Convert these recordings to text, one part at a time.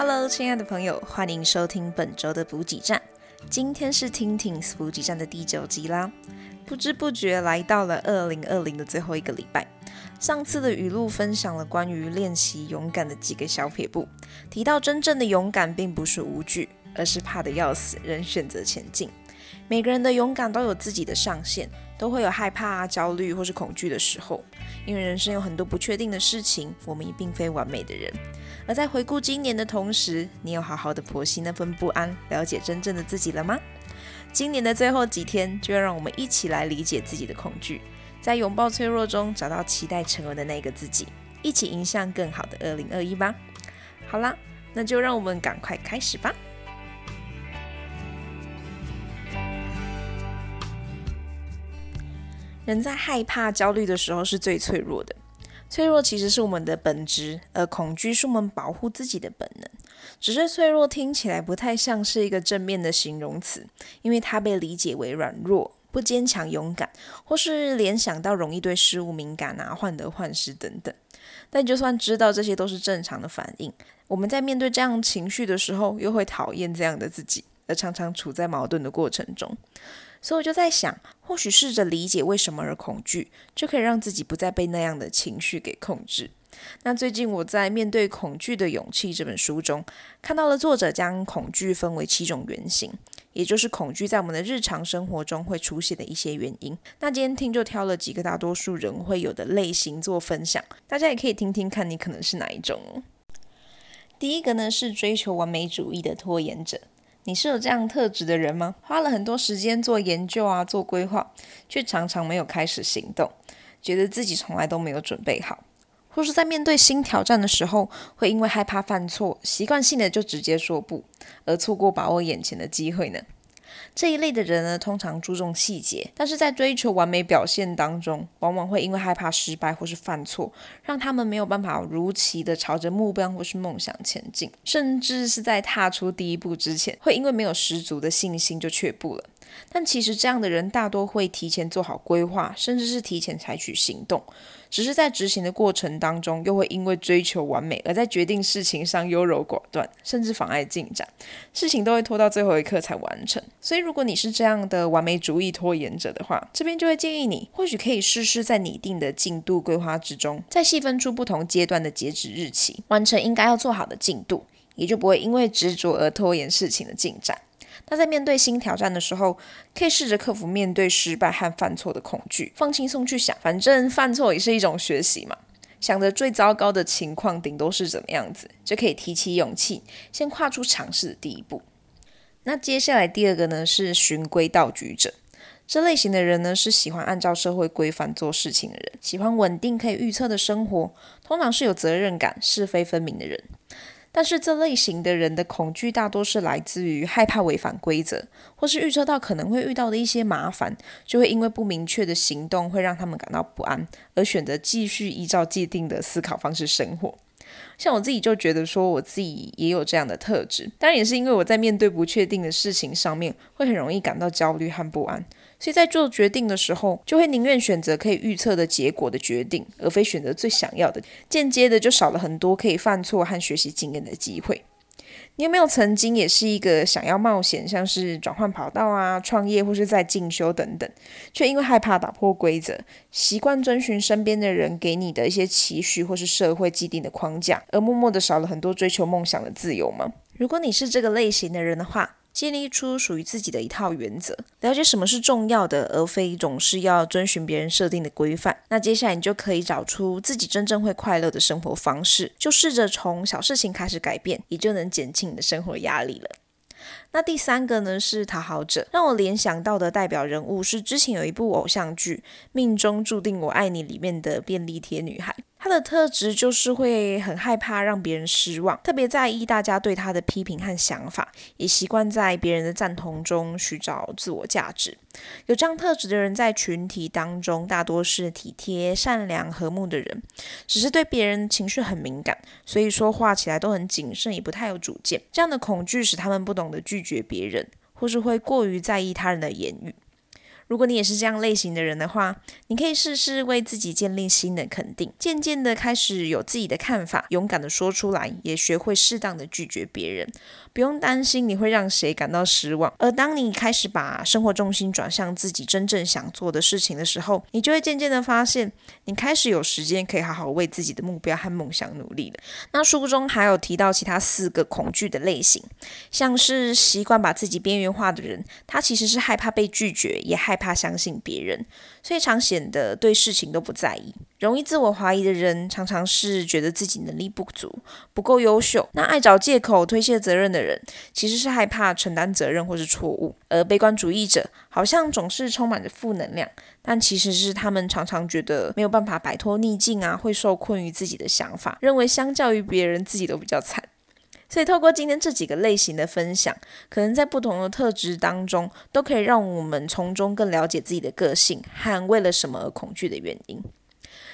Hello，亲爱的朋友，欢迎收听本周的补给站。今天是听听补给站的第九集啦。不知不觉来到了二零二零的最后一个礼拜。上次的语录分享了关于练习勇敢的几个小撇步，提到真正的勇敢并不是无惧，而是怕得要死仍选择前进。每个人的勇敢都有自己的上限，都会有害怕、焦虑或是恐惧的时候。因为人生有很多不确定的事情，我们也并非完美的人。而在回顾今年的同时，你有好好的剖析那份不安，了解真正的自己了吗？今年的最后几天，就要让我们一起来理解自己的恐惧，在拥抱脆弱中找到期待成为的那个自己，一起迎向更好的2021吧。好啦，那就让我们赶快开始吧。人在害怕、焦虑的时候是最脆弱的。脆弱其实是我们的本质，而恐惧是我们保护自己的本能。只是脆弱听起来不太像是一个正面的形容词，因为它被理解为软弱、不坚强、勇敢，或是联想到容易对事物敏感啊、患得患失等等。但就算知道这些都是正常的反应，我们在面对这样情绪的时候，又会讨厌这样的自己，而常常处在矛盾的过程中。所以我就在想，或许试着理解为什么而恐惧，就可以让自己不再被那样的情绪给控制。那最近我在《面对恐惧的勇气》这本书中，看到了作者将恐惧分为七种原型，也就是恐惧在我们的日常生活中会出现的一些原因。那今天听就挑了几个大多数人会有的类型做分享，大家也可以听听看你可能是哪一种。第一个呢是追求完美主义的拖延者。你是有这样特质的人吗？花了很多时间做研究啊，做规划，却常常没有开始行动，觉得自己从来都没有准备好，或是在面对新挑战的时候，会因为害怕犯错，习惯性的就直接说不，而错过把握眼前的机会呢？这一类的人呢，通常注重细节，但是在追求完美表现当中，往往会因为害怕失败或是犯错，让他们没有办法如期的朝着目标或是梦想前进，甚至是在踏出第一步之前，会因为没有十足的信心就却步了。但其实这样的人大多会提前做好规划，甚至是提前采取行动，只是在执行的过程当中，又会因为追求完美而在决定事情上优柔寡断，甚至妨碍进展，事情都会拖到最后一刻才完成。所以，如果你是这样的完美主义拖延者的话，这边就会建议你，或许可以试试在拟定的进度规划之中，再细分出不同阶段的截止日期，完成应该要做好的进度，也就不会因为执着而拖延事情的进展。那在面对新挑战的时候，可以试着克服面对失败和犯错的恐惧，放轻松去想，反正犯错也是一种学习嘛。想着最糟糕的情况顶多是怎么样子，就可以提起勇气，先跨出尝试的第一步。那接下来第二个呢，是循规蹈矩者。这类型的人呢，是喜欢按照社会规范做事情的人，喜欢稳定可以预测的生活，通常是有责任感、是非分明的人。但是这类型的人的恐惧大多是来自于害怕违反规则，或是预测到可能会遇到的一些麻烦，就会因为不明确的行动会让他们感到不安，而选择继续依照既定的思考方式生活。像我自己就觉得说，我自己也有这样的特质，当然也是因为我在面对不确定的事情上面，会很容易感到焦虑和不安。所以在做决定的时候，就会宁愿选择可以预测的结果的决定，而非选择最想要的。间接的就少了很多可以犯错和学习经验的机会。你有没有曾经也是一个想要冒险，像是转换跑道啊、创业或是在进修等等，却因为害怕打破规则，习惯遵循身边的人给你的一些期许或是社会既定的框架，而默默的少了很多追求梦想的自由吗？如果你是这个类型的人的话，建立出属于自己的一套原则，了解什么是重要的，而非总是要遵循别人设定的规范。那接下来你就可以找出自己真正会快乐的生活方式，就试着从小事情开始改变，也就能减轻你的生活压力了。那第三个呢，是讨好者，让我联想到的代表人物是之前有一部偶像剧《命中注定我爱你》里面的便利贴女孩。他的特质就是会很害怕让别人失望，特别在意大家对他的批评和想法，也习惯在别人的赞同中寻找自我价值。有这样特质的人，在群体当中大多是体贴、善良、和睦的人，只是对别人情绪很敏感，所以说话起来都很谨慎，也不太有主见。这样的恐惧使他们不懂得拒绝别人，或是会过于在意他人的言语。如果你也是这样类型的人的话，你可以试试为自己建立新的肯定，渐渐的开始有自己的看法，勇敢的说出来，也学会适当的拒绝别人，不用担心你会让谁感到失望。而当你开始把生活重心转向自己真正想做的事情的时候，你就会渐渐的发现，你开始有时间可以好好为自己的目标和梦想努力了。那书中还有提到其他四个恐惧的类型，像是习惯把自己边缘化的人，他其实是害怕被拒绝，也害怕相信别人，所以常显得对事情都不在意。容易自我怀疑的人，常常是觉得自己能力不足，不够优秀。那爱找借口推卸责任的人，其实是害怕承担责任或是错误。而悲观主义者，好像总是充满着负能量，但其实是他们常常觉得没有办法摆脱逆境啊，会受困于自己的想法，认为相较于别人，自己都比较惨。所以，透过今天这几个类型的分享，可能在不同的特质当中，都可以让我们从中更了解自己的个性和为了什么而恐惧的原因。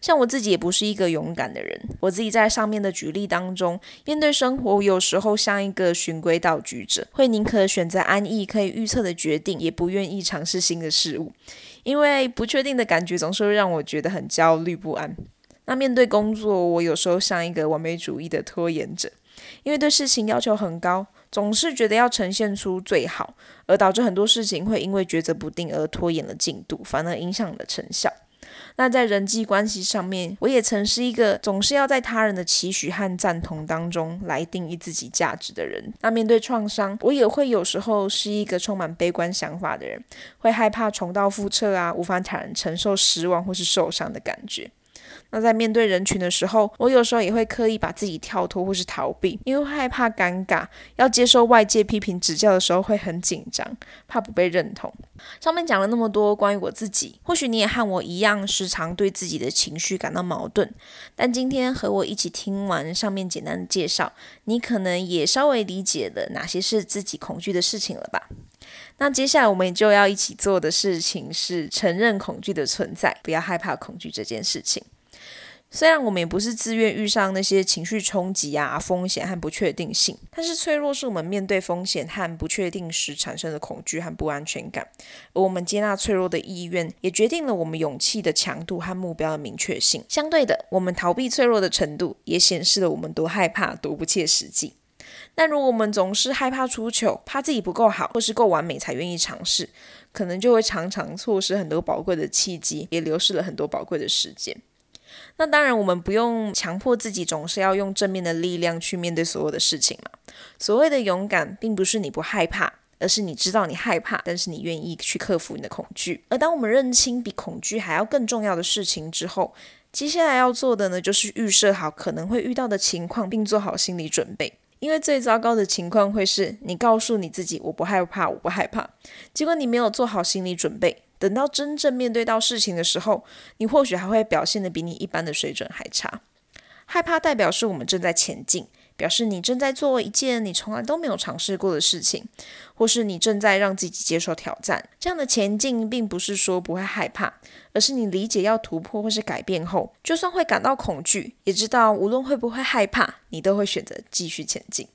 像我自己也不是一个勇敢的人，我自己在上面的举例当中，面对生活，有时候像一个循规蹈矩者，会宁可选择安逸、可以预测的决定，也不愿意尝试新的事物，因为不确定的感觉总是会让我觉得很焦虑不安。那面对工作，我有时候像一个完美主义的拖延者。因为对事情要求很高，总是觉得要呈现出最好，而导致很多事情会因为抉择不定而拖延了进度，反而影响了成效。那在人际关系上面，我也曾是一个总是要在他人的期许和赞同当中来定义自己价值的人。那面对创伤，我也会有时候是一个充满悲观想法的人，会害怕重蹈覆辙啊，无法坦然承受失望或是受伤的感觉。那在面对人群的时候，我有时候也会刻意把自己跳脱或是逃避，因为害怕尴尬，要接受外界批评指教的时候会很紧张，怕不被认同。上面讲了那么多关于我自己，或许你也和我一样，时常对自己的情绪感到矛盾。但今天和我一起听完上面简单的介绍，你可能也稍微理解了哪些是自己恐惧的事情了吧？那接下来我们就要一起做的事情是承认恐惧的存在，不要害怕恐惧这件事情。虽然我们也不是自愿遇上那些情绪冲击啊、风险和不确定性，但是脆弱是我们面对风险和不确定时产生的恐惧和不安全感。而我们接纳脆弱的意愿，也决定了我们勇气的强度和目标的明确性。相对的，我们逃避脆弱的程度，也显示了我们多害怕、多不切实际。但如果我们总是害怕出糗，怕自己不够好，或是够完美才愿意尝试，可能就会常常错失很多宝贵的契机，也流失了很多宝贵的时间。那当然，我们不用强迫自己总是要用正面的力量去面对所有的事情嘛。所谓的勇敢，并不是你不害怕，而是你知道你害怕，但是你愿意去克服你的恐惧。而当我们认清比恐惧还要更重要的事情之后，接下来要做的呢，就是预设好可能会遇到的情况，并做好心理准备。因为最糟糕的情况会是你告诉你自己，我不害怕，我不害怕，结果你没有做好心理准备。等到真正面对到事情的时候，你或许还会表现得比你一般的水准还差。害怕代表是我们正在前进，表示你正在做一件你从来都没有尝试过的事情，或是你正在让自己接受挑战。这样的前进并不是说不会害怕，而是你理解要突破或是改变后，就算会感到恐惧，也知道无论会不会害怕，你都会选择继续前进。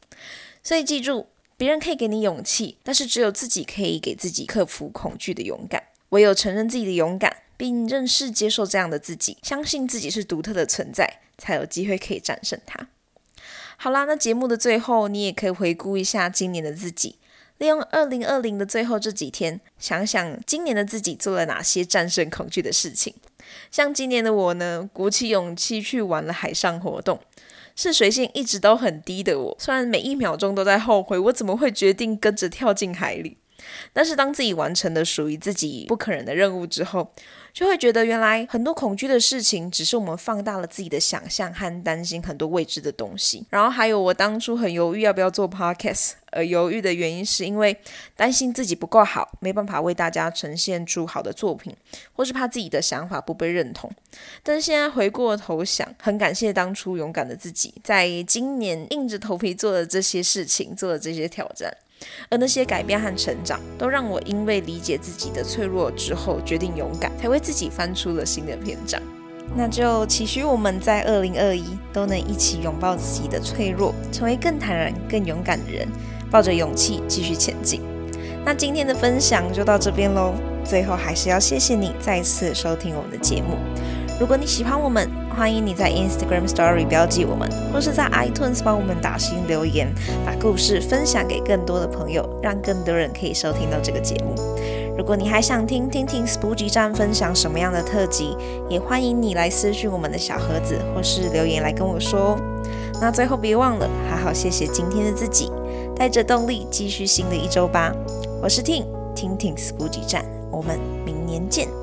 所以记住，别人可以给你勇气，但是只有自己可以给自己克服恐惧的勇敢。唯有承认自己的勇敢，并认识、接受这样的自己，相信自己是独特的存在，才有机会可以战胜它。好啦，那节目的最后，你也可以回顾一下今年的自己，利用二零二零的最后这几天，想想今年的自己做了哪些战胜恐惧的事情。像今年的我呢，鼓起勇气去玩了海上活动，是水性一直都很低的我，虽然每一秒钟都在后悔，我怎么会决定跟着跳进海里。但是当自己完成了属于自己不可能的任务之后，就会觉得原来很多恐惧的事情，只是我们放大了自己的想象和担心很多未知的东西。然后还有我当初很犹豫要不要做 podcast，而犹豫的原因是因为担心自己不够好，没办法为大家呈现出好的作品，或是怕自己的想法不被认同。但是现在回过头想，很感谢当初勇敢的自己，在今年硬着头皮做了这些事情，做了这些挑战。而那些改变和成长，都让我因为理解自己的脆弱之后，决定勇敢，才为自己翻出了新的篇章。那就期许我们在二零二一都能一起拥抱自己的脆弱，成为更坦然、更勇敢的人，抱着勇气继续前进。那今天的分享就到这边喽。最后还是要谢谢你再次收听我们的节目。如果你喜欢我们，欢迎你在 Instagram Story 标记我们，或是在 iTunes 帮我们打新留言，把故事分享给更多的朋友，让更多人可以收听到这个节目。如果你还想听听听 Spooky 站分享什么样的特辑，也欢迎你来私讯我们的小盒子，或是留言来跟我说哦。那最后别忘了，好好谢谢今天的自己，带着动力继续新的一周吧。我是 Ting，听听 Spooky 站，我们明年见。